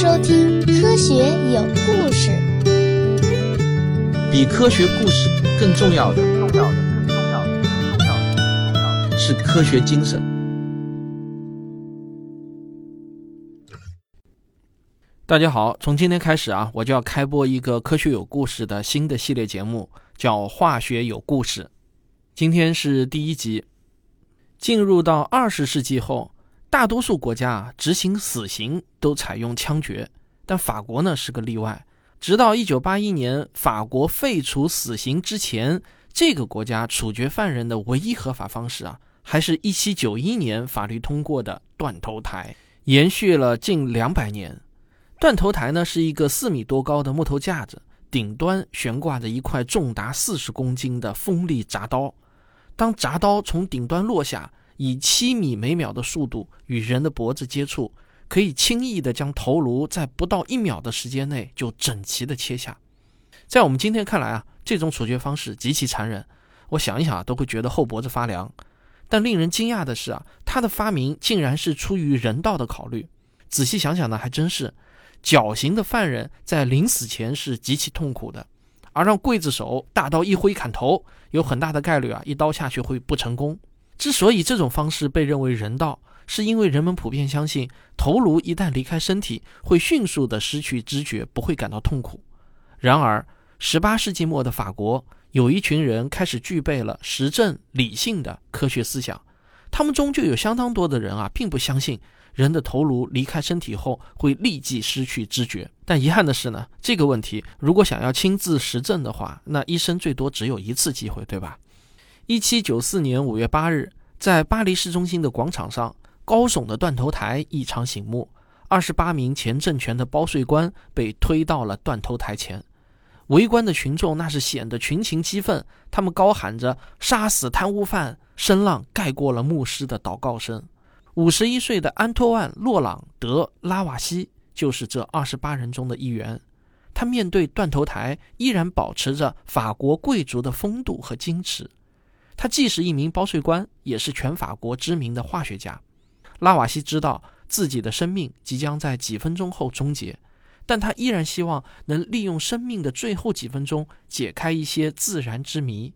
收听《科学有故事》。比科学故事更重要的，重要的，更重要的，更重要的，重要的是科学精神。大家好，从今天开始啊，我就要开播一个《科学有故事》的新的系列节目，叫《化学有故事》。今天是第一集。进入到二十世纪后。大多数国家啊执行死刑都采用枪决，但法国呢是个例外。直到一九八一年法国废除死刑之前，这个国家处决犯人的唯一合法方式啊，还是一七九一年法律通过的断头台，延续了近两百年。断头台呢是一个四米多高的木头架子，顶端悬挂着一块重达四十公斤的锋利铡刀，当铡刀从顶端落下。以七米每秒的速度与人的脖子接触，可以轻易地将头颅在不到一秒的时间内就整齐地切下。在我们今天看来啊，这种处决方式极其残忍，我想一想啊都会觉得后脖子发凉。但令人惊讶的是啊，它的发明竟然是出于人道的考虑。仔细想想呢，还真是，绞刑的犯人在临死前是极其痛苦的，而让刽子手大刀一挥砍头，有很大的概率啊一刀下去会不成功。之所以这种方式被认为人道，是因为人们普遍相信头颅一旦离开身体，会迅速的失去知觉，不会感到痛苦。然而，18世纪末的法国有一群人开始具备了实证理性的科学思想，他们中就有相当多的人啊，并不相信人的头颅离开身体后会立即失去知觉。但遗憾的是呢，这个问题如果想要亲自实证的话，那一生最多只有一次机会，对吧？一七九四年五月八日，在巴黎市中心的广场上，高耸的断头台异常醒目。二十八名前政权的包税官被推到了断头台前，围观的群众那是显得群情激愤，他们高喊着“杀死贪污犯”，声浪盖过了牧师的祷告声。五十一岁的安托万·洛朗·德拉瓦西就是这二十八人中的一员。他面对断头台，依然保持着法国贵族的风度和矜持。他既是一名包税官，也是全法国知名的化学家。拉瓦锡知道自己的生命即将在几分钟后终结，但他依然希望能利用生命的最后几分钟解开一些自然之谜。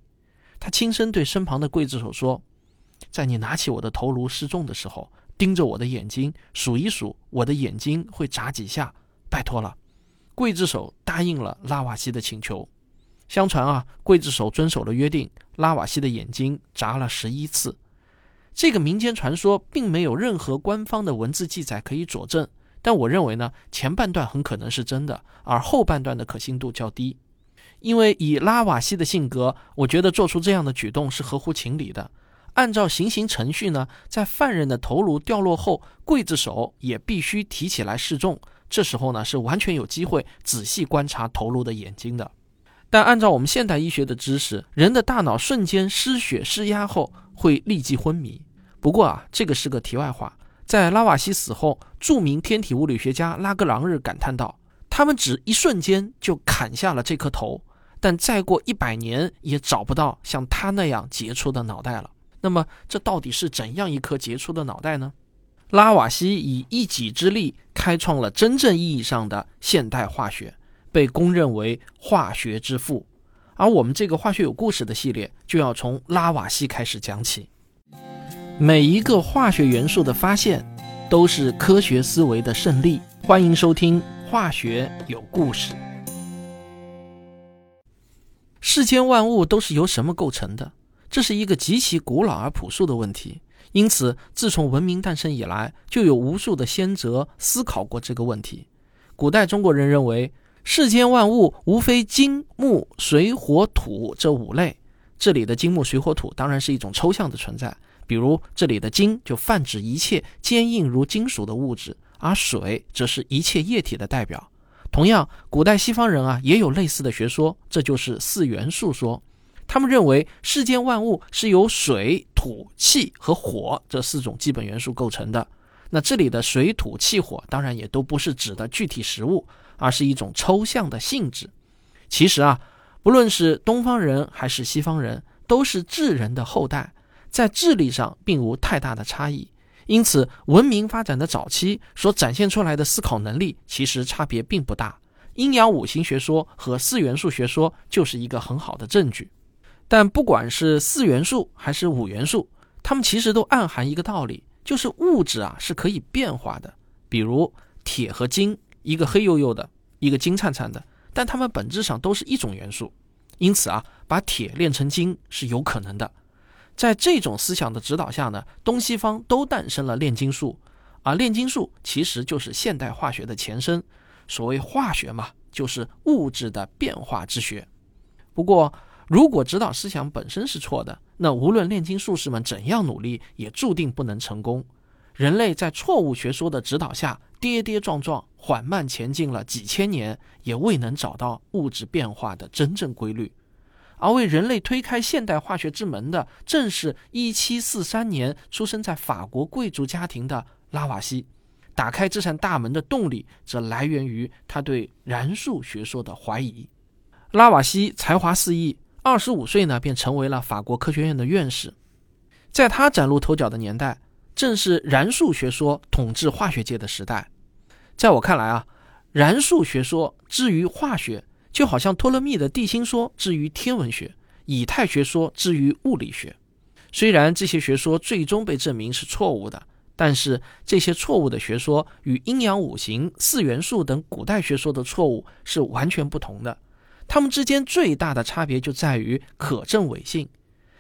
他轻声对身旁的刽子手说：“在你拿起我的头颅示众的时候，盯着我的眼睛数一数，我的眼睛会眨几下，拜托了。”刽子手答应了拉瓦锡的请求。相传啊，刽子手遵守了约定，拉瓦西的眼睛眨了十一次。这个民间传说并没有任何官方的文字记载可以佐证，但我认为呢，前半段很可能是真的，而后半段的可信度较低。因为以拉瓦西的性格，我觉得做出这样的举动是合乎情理的。按照行刑程序呢，在犯人的头颅掉落后，刽子手也必须提起来示众，这时候呢，是完全有机会仔细观察头颅的眼睛的。但按照我们现代医学的知识，人的大脑瞬间失血失压后会立即昏迷。不过啊，这个是个题外话。在拉瓦西死后，著名天体物理学家拉格朗日感叹道：“他们只一瞬间就砍下了这颗头，但再过一百年也找不到像他那样杰出的脑袋了。”那么，这到底是怎样一颗杰出的脑袋呢？拉瓦西以一己之力开创了真正意义上的现代化学。被公认为化学之父，而我们这个化学有故事的系列就要从拉瓦锡开始讲起。每一个化学元素的发现都是科学思维的胜利。欢迎收听《化学有故事》。世间万物都是由什么构成的？这是一个极其古老而朴素的问题。因此，自从文明诞生以来，就有无数的先哲思考过这个问题。古代中国人认为。世间万物无非金木水火土这五类，这里的金木水火土当然是一种抽象的存在。比如这里的金就泛指一切坚硬如金属的物质，而水则是一切液体的代表。同样，古代西方人啊也有类似的学说，这就是四元素说。他们认为世间万物是由水、土、气和火这四种基本元素构成的。那这里的水土气火当然也都不是指的具体实物。而是一种抽象的性质。其实啊，不论是东方人还是西方人，都是智人的后代，在智力上并无太大的差异。因此，文明发展的早期所展现出来的思考能力其实差别并不大。阴阳五行学说和四元素学说就是一个很好的证据。但不管是四元素还是五元素，它们其实都暗含一个道理，就是物质啊是可以变化的。比如铁和金，一个黑黝黝的，一个金灿灿的，但它们本质上都是一种元素。因此啊，把铁炼成金是有可能的。在这种思想的指导下呢，东西方都诞生了炼金术，而炼金术其实就是现代化学的前身。所谓化学嘛，就是物质的变化之学。不过，如果指导思想本身是错的，那无论炼金术士们怎样努力，也注定不能成功。人类在错误学说的指导下，跌跌撞撞、缓慢前进了几千年，也未能找到物质变化的真正规律。而为人类推开现代化学之门的，正是1743年出生在法国贵族家庭的拉瓦锡。打开这扇大门的动力，则来源于他对燃素学说的怀疑。拉瓦锡才华四溢，二十五岁呢便成为了法国科学院的院士。在他崭露头角的年代，正是燃素学说统治化学界的时代。在我看来啊，燃素学说之于化学，就好像托勒密的地心说之于天文学，以太学说之于物理学。虽然这些学说最终被证明是错误的。但是这些错误的学说与阴阳五行、四元素等古代学说的错误是完全不同的。它们之间最大的差别就在于可证伪性。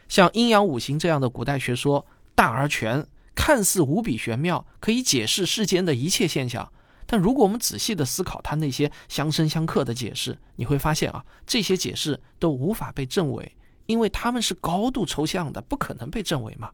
像阴阳五行这样的古代学说，大而全，看似无比玄妙，可以解释世间的一切现象。但如果我们仔细的思考它那些相生相克的解释，你会发现啊，这些解释都无法被证伪，因为它们是高度抽象的，不可能被证伪嘛。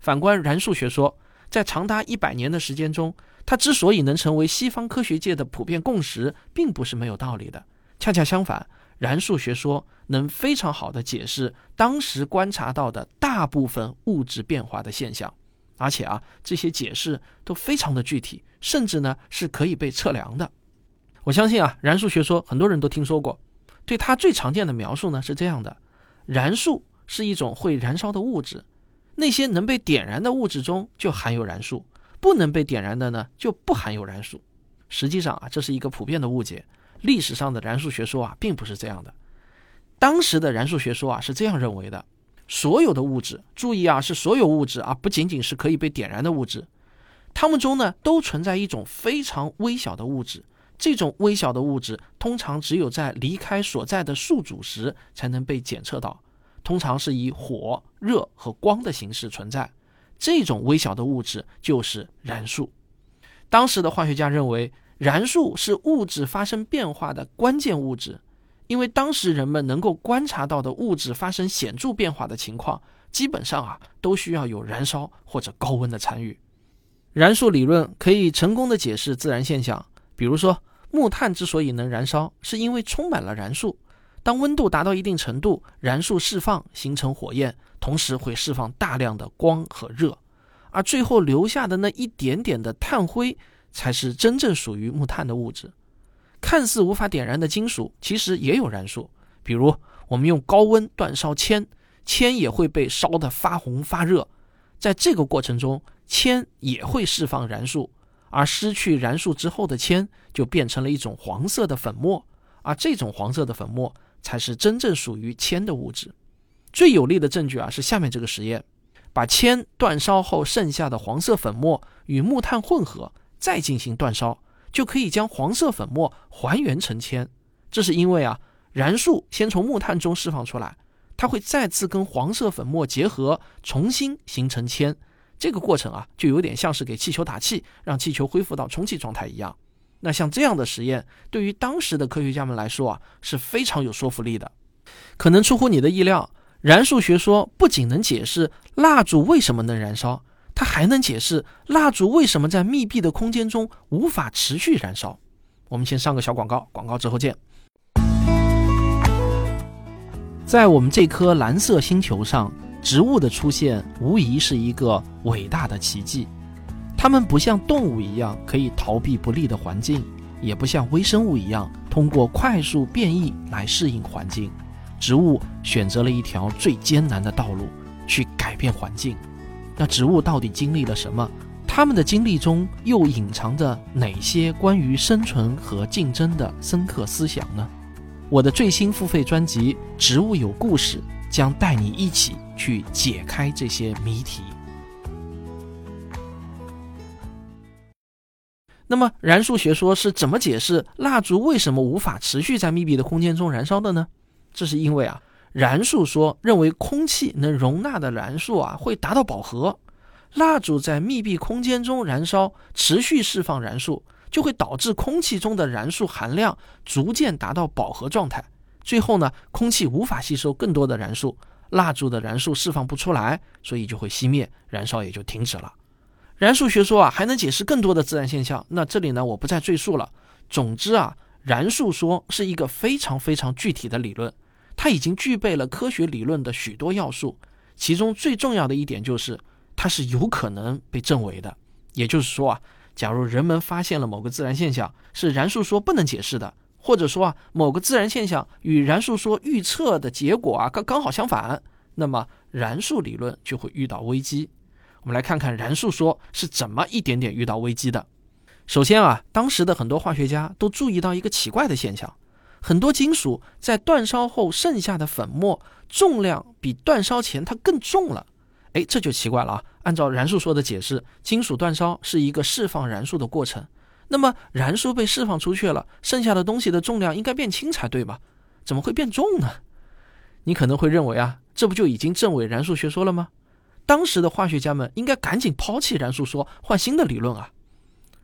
反观燃素学说。在长达一百年的时间中，它之所以能成为西方科学界的普遍共识，并不是没有道理的。恰恰相反，燃素学说能非常好的解释当时观察到的大部分物质变化的现象，而且啊，这些解释都非常的具体，甚至呢是可以被测量的。我相信啊，燃素学说很多人都听说过，对它最常见的描述呢是这样的：燃素是一种会燃烧的物质。那些能被点燃的物质中就含有燃素，不能被点燃的呢就不含有燃素。实际上啊，这是一个普遍的误解。历史上的燃素学说啊，并不是这样的。当时的燃素学说啊是这样认为的：所有的物质，注意啊，是所有物质啊，不仅仅是可以被点燃的物质，它们中呢都存在一种非常微小的物质。这种微小的物质通常只有在离开所在的宿主时才能被检测到。通常是以火、热和光的形式存在，这种微小的物质就是燃素。当时的化学家认为，燃素是物质发生变化的关键物质，因为当时人们能够观察到的物质发生显著变化的情况，基本上啊都需要有燃烧或者高温的参与。燃素理论可以成功的解释自然现象，比如说木炭之所以能燃烧，是因为充满了燃素。当温度达到一定程度，燃素释放形成火焰，同时会释放大量的光和热，而最后留下的那一点点的炭灰，才是真正属于木炭的物质。看似无法点燃的金属，其实也有燃素。比如，我们用高温煅烧铅，铅也会被烧得发红发热，在这个过程中，铅也会释放燃素，而失去燃素之后的铅就变成了一种黄色的粉末，而这种黄色的粉末。才是真正属于铅的物质。最有力的证据啊是下面这个实验：把铅煅烧后剩下的黄色粉末与木炭混合，再进行煅烧，就可以将黄色粉末还原成铅。这是因为啊，燃素先从木炭中释放出来，它会再次跟黄色粉末结合，重新形成铅。这个过程啊，就有点像是给气球打气，让气球恢复到充气状态一样。那像这样的实验，对于当时的科学家们来说啊，是非常有说服力的。可能出乎你的意料，燃素学说不仅能解释蜡烛为什么能燃烧，它还能解释蜡烛为什么在密闭的空间中无法持续燃烧。我们先上个小广告，广告之后见。在我们这颗蓝色星球上，植物的出现无疑是一个伟大的奇迹。它们不像动物一样可以逃避不利的环境，也不像微生物一样通过快速变异来适应环境。植物选择了一条最艰难的道路，去改变环境。那植物到底经历了什么？它们的经历中又隐藏着哪些关于生存和竞争的深刻思想呢？我的最新付费专辑《植物有故事》将带你一起去解开这些谜题。那么，燃素学说是怎么解释蜡烛为什么无法持续在密闭的空间中燃烧的呢？这是因为啊，燃素说认为空气能容纳的燃素啊会达到饱和，蜡烛在密闭空间中燃烧，持续释放燃素，就会导致空气中的燃素含量逐渐达到饱和状态，最后呢，空气无法吸收更多的燃素，蜡烛的燃素释放不出来，所以就会熄灭，燃烧也就停止了。燃素学说啊，还能解释更多的自然现象。那这里呢，我不再赘述了。总之啊，燃素说是一个非常非常具体的理论，它已经具备了科学理论的许多要素。其中最重要的一点就是，它是有可能被证伪的。也就是说啊，假如人们发现了某个自然现象是燃素说不能解释的，或者说啊，某个自然现象与燃素说预测的结果啊刚刚好相反，那么燃素理论就会遇到危机。我们来看看燃素说是怎么一点点遇到危机的。首先啊，当时的很多化学家都注意到一个奇怪的现象：很多金属在煅烧后剩下的粉末重量比煅烧前它更重了。哎，这就奇怪了啊！按照燃素说的解释，金属煅烧是一个释放燃素的过程，那么燃素被释放出去了，剩下的东西的重量应该变轻才对吧？怎么会变重呢？你可能会认为啊，这不就已经证伪燃素学说了吗？当时的化学家们应该赶紧抛弃燃素说，换新的理论啊！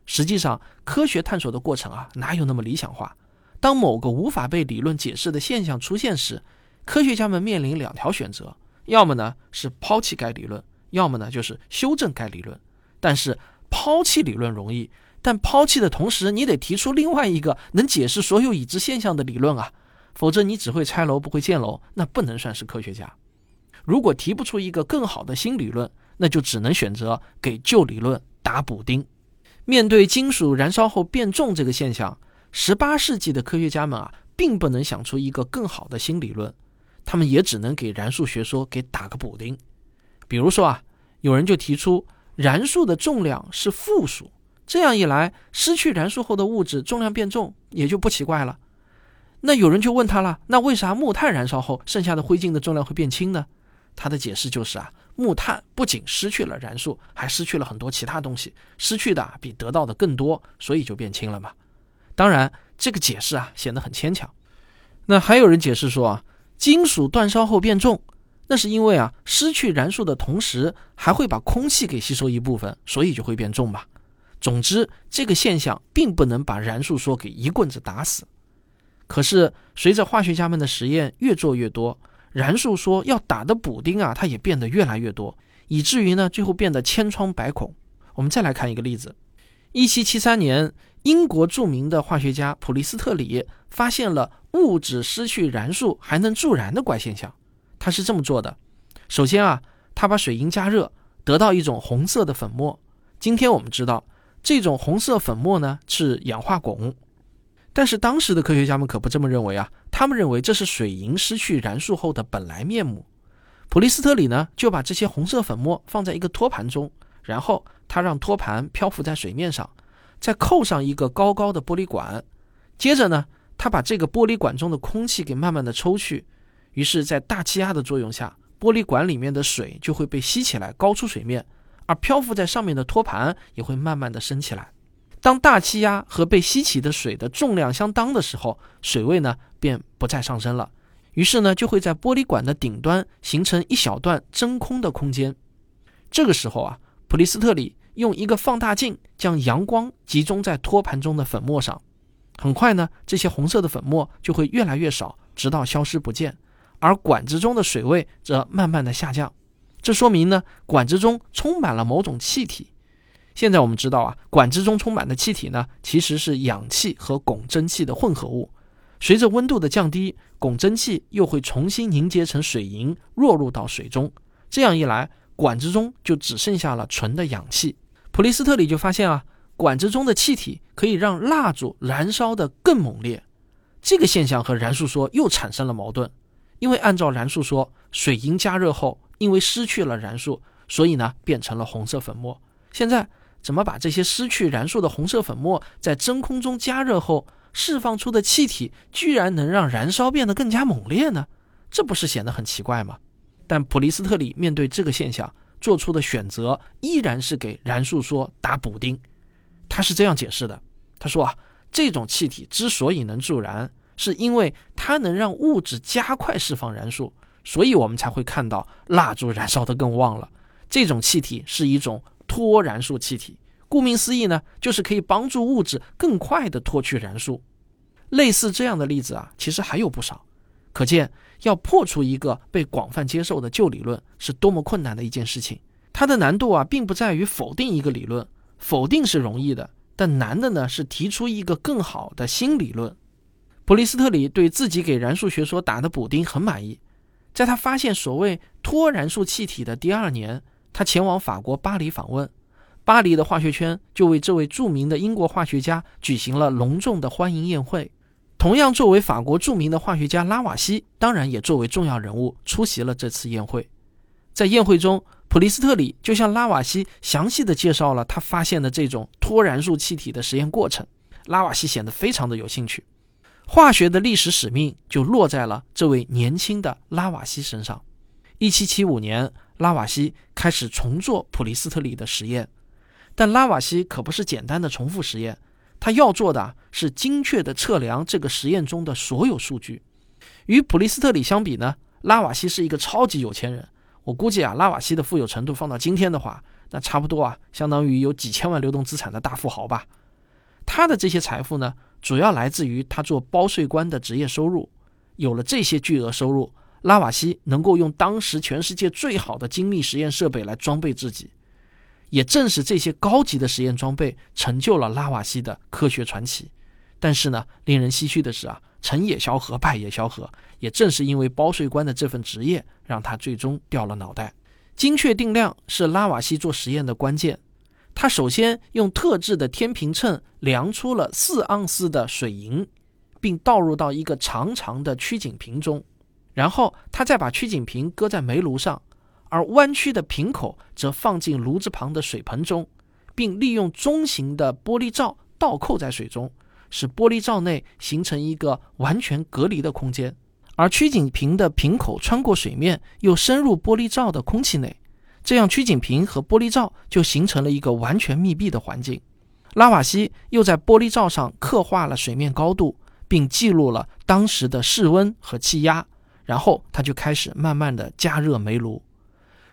实际上，科学探索的过程啊，哪有那么理想化？当某个无法被理论解释的现象出现时，科学家们面临两条选择：要么呢是抛弃该理论，要么呢就是修正该理论。但是抛弃理论容易，但抛弃的同时，你得提出另外一个能解释所有已知现象的理论啊！否则你只会拆楼不会建楼，那不能算是科学家。如果提不出一个更好的新理论，那就只能选择给旧理论打补丁。面对金属燃烧后变重这个现象，十八世纪的科学家们啊，并不能想出一个更好的新理论，他们也只能给燃素学说给打个补丁。比如说啊，有人就提出燃素的重量是负数，这样一来，失去燃素后的物质重量变重也就不奇怪了。那有人就问他了，那为啥木炭燃烧后剩下的灰烬的重量会变轻呢？他的解释就是啊，木炭不仅失去了燃素，还失去了很多其他东西，失去的比得到的更多，所以就变轻了嘛。当然，这个解释啊显得很牵强。那还有人解释说啊，金属煅烧后变重，那是因为啊失去燃素的同时，还会把空气给吸收一部分，所以就会变重吧。总之，这个现象并不能把燃素说给一棍子打死。可是，随着化学家们的实验越做越多。燃素说要打的补丁啊，它也变得越来越多，以至于呢，最后变得千疮百孔。我们再来看一个例子：一七七三年，英国著名的化学家普利斯特里发现了物质失去燃素还能助燃的怪现象。他是这么做的：首先啊，他把水银加热，得到一种红色的粉末。今天我们知道，这种红色粉末呢是氧化汞。但是当时的科学家们可不这么认为啊，他们认为这是水银失去燃素后的本来面目。普利斯特里呢就把这些红色粉末放在一个托盘中，然后他让托盘漂浮在水面上，再扣上一个高高的玻璃管，接着呢他把这个玻璃管中的空气给慢慢的抽去，于是，在大气压的作用下，玻璃管里面的水就会被吸起来高出水面，而漂浮在上面的托盘也会慢慢的升起来。当大气压和被吸起的水的重量相当的时候，水位呢便不再上升了，于是呢就会在玻璃管的顶端形成一小段真空的空间。这个时候啊，普利斯特里用一个放大镜将阳光集中在托盘中的粉末上，很快呢这些红色的粉末就会越来越少，直到消失不见，而管子中的水位则慢慢的下降。这说明呢管子中充满了某种气体。现在我们知道啊，管子中充满的气体呢，其实是氧气和汞蒸气的混合物。随着温度的降低，汞蒸气又会重新凝结成水银，落入到水中。这样一来，管子中就只剩下了纯的氧气。普利斯特里就发现啊，管子中的气体可以让蜡烛燃烧得更猛烈。这个现象和燃素说又产生了矛盾，因为按照燃素说，水银加热后，因为失去了燃素。所以呢变成了红色粉末。现在怎么把这些失去燃素的红色粉末在真空中加热后释放出的气体，居然能让燃烧变得更加猛烈呢？这不是显得很奇怪吗？但普利斯特里面对这个现象做出的选择，依然是给燃素说打补丁。他是这样解释的：他说啊，这种气体之所以能助燃，是因为它能让物质加快释放燃素，所以我们才会看到蜡烛燃烧得更旺了。这种气体是一种脱燃素气体，顾名思义呢，就是可以帮助物质更快地脱去燃素。类似这样的例子啊，其实还有不少。可见，要破除一个被广泛接受的旧理论是多么困难的一件事情。它的难度啊，并不在于否定一个理论。否定是容易的，但难的呢是提出一个更好的新理论。普利斯特里对自己给燃素学说打的补丁很满意。在他发现所谓脱燃素气体的第二年，他前往法国巴黎访问，巴黎的化学圈就为这位著名的英国化学家举行了隆重的欢迎宴会。同样作为法国著名的化学家拉瓦锡，当然也作为重要人物出席了这次宴会。在宴会中，普利斯特里就向拉瓦锡详细的介绍了他发现的这种脱燃素气体的实验过程。拉瓦锡显得非常的有兴趣，化学的历史使命就落在了这位年轻的拉瓦锡身上。1775年，拉瓦锡开始重做普利斯特里的实验，但拉瓦锡可不是简单的重复实验，他要做的是精确的测量这个实验中的所有数据。与普利斯特里相比呢，拉瓦锡是一个超级有钱人。我估计啊，拉瓦锡的富有程度放到今天的话，那差不多啊，相当于有几千万流动资产的大富豪吧。他的这些财富呢，主要来自于他做包税官的职业收入。有了这些巨额收入，拉瓦锡能够用当时全世界最好的精密实验设备来装备自己。也正是这些高级的实验装备，成就了拉瓦锡的科学传奇。但是呢，令人唏嘘的是啊。成也萧何，败也萧何。也正是因为包税官的这份职业，让他最终掉了脑袋。精确定量是拉瓦锡做实验的关键。他首先用特制的天平秤量出了四盎司的水银，并倒入到一个长长的曲颈瓶中。然后他再把曲颈瓶搁在煤炉上，而弯曲的瓶口则放进炉子旁的水盆中，并利用中型的玻璃罩倒扣在水中。使玻璃罩内形成一个完全隔离的空间，而曲颈瓶的瓶口穿过水面，又深入玻璃罩的空气内，这样曲颈瓶和玻璃罩就形成了一个完全密闭的环境。拉瓦锡又在玻璃罩上刻画了水面高度，并记录了当时的室温和气压，然后他就开始慢慢的加热煤炉，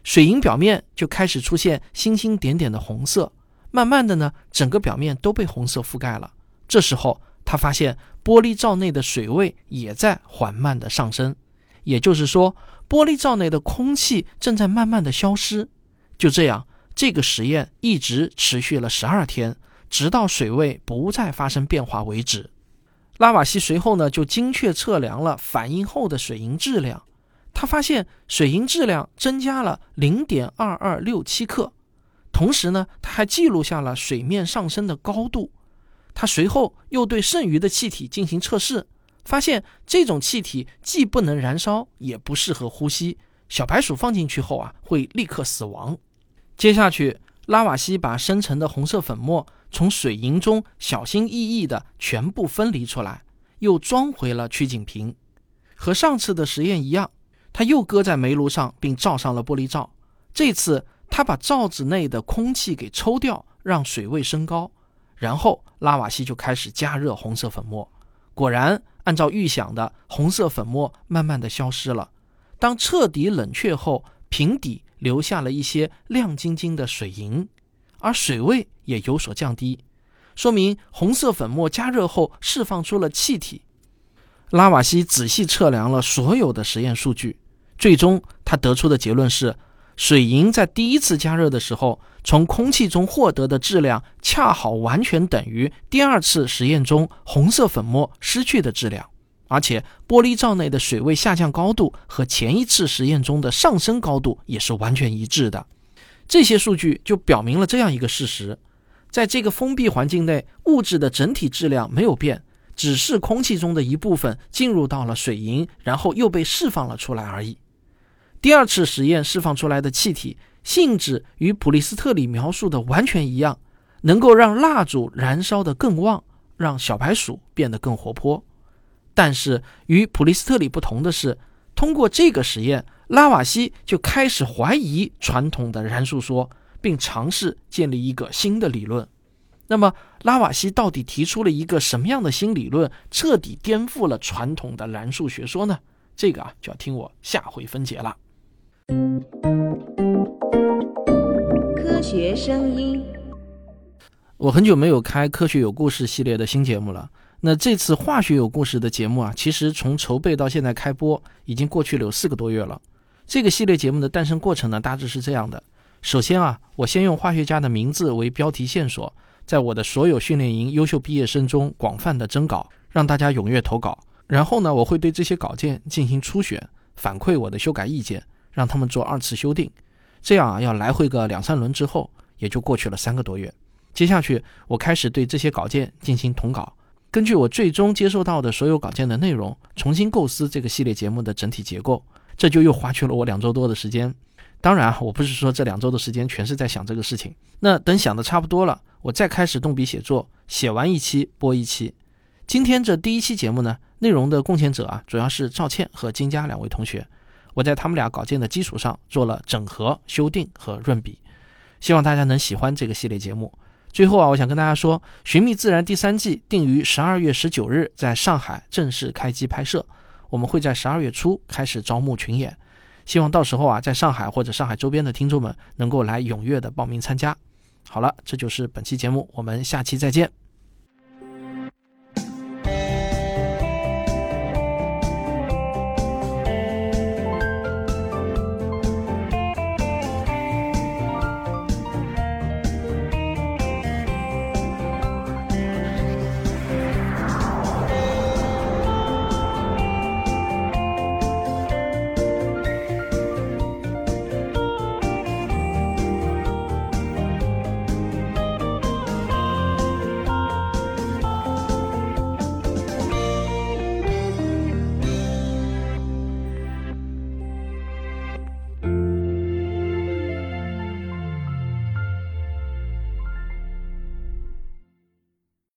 水银表面就开始出现星星点点的红色，慢慢的呢，整个表面都被红色覆盖了。这时候，他发现玻璃罩内的水位也在缓慢的上升，也就是说，玻璃罩内的空气正在慢慢的消失。就这样，这个实验一直持续了十二天，直到水位不再发生变化为止。拉瓦锡随后呢，就精确测量了反应后的水银质量，他发现水银质量增加了零点二二六七克，同时呢，他还记录下了水面上升的高度。他随后又对剩余的气体进行测试，发现这种气体既不能燃烧，也不适合呼吸。小白鼠放进去后啊，会立刻死亡。接下去，拉瓦锡把生成的红色粉末从水银中小心翼翼地全部分离出来，又装回了曲颈瓶。和上次的实验一样，他又搁在煤炉上，并罩上了玻璃罩。这次，他把罩子内的空气给抽掉，让水位升高。然后拉瓦锡就开始加热红色粉末，果然按照预想的，红色粉末慢慢的消失了。当彻底冷却后，瓶底留下了一些亮晶晶的水银，而水位也有所降低，说明红色粉末加热后释放出了气体。拉瓦锡仔细测量了所有的实验数据，最终他得出的结论是。水银在第一次加热的时候，从空气中获得的质量恰好完全等于第二次实验中红色粉末失去的质量，而且玻璃罩内的水位下降高度和前一次实验中的上升高度也是完全一致的。这些数据就表明了这样一个事实：在这个封闭环境内，物质的整体质量没有变，只是空气中的一部分进入到了水银，然后又被释放了出来而已。第二次实验释放出来的气体性质与普利斯特里描述的完全一样，能够让蜡烛燃烧得更旺，让小白鼠变得更活泼。但是与普利斯特里不同的是，通过这个实验，拉瓦锡就开始怀疑传统的燃素说，并尝试建立一个新的理论。那么，拉瓦锡到底提出了一个什么样的新理论，彻底颠覆了传统的燃素学说呢？这个啊，就要听我下回分解了。科学声音，我很久没有开《科学有故事》系列的新节目了。那这次《化学有故事》的节目啊，其实从筹备到现在开播，已经过去了有四个多月了。这个系列节目的诞生过程呢，大致是这样的：首先啊，我先用化学家的名字为标题线索，在我的所有训练营优秀毕业生中广泛的征稿，让大家踊跃投稿。然后呢，我会对这些稿件进行初选，反馈我的修改意见。让他们做二次修订，这样啊，要来回个两三轮之后，也就过去了三个多月。接下去，我开始对这些稿件进行统稿，根据我最终接收到的所有稿件的内容，重新构思这个系列节目的整体结构。这就又花去了我两周多的时间。当然啊，我不是说这两周的时间全是在想这个事情。那等想的差不多了，我再开始动笔写作，写完一期播一期。今天这第一期节目呢，内容的贡献者啊，主要是赵倩和金佳两位同学。我在他们俩稿件的基础上做了整合、修订和润笔，希望大家能喜欢这个系列节目。最后啊，我想跟大家说，《寻觅自然》第三季定于十二月十九日在上海正式开机拍摄，我们会在十二月初开始招募群演，希望到时候啊，在上海或者上海周边的听众们能够来踊跃的报名参加。好了，这就是本期节目，我们下期再见。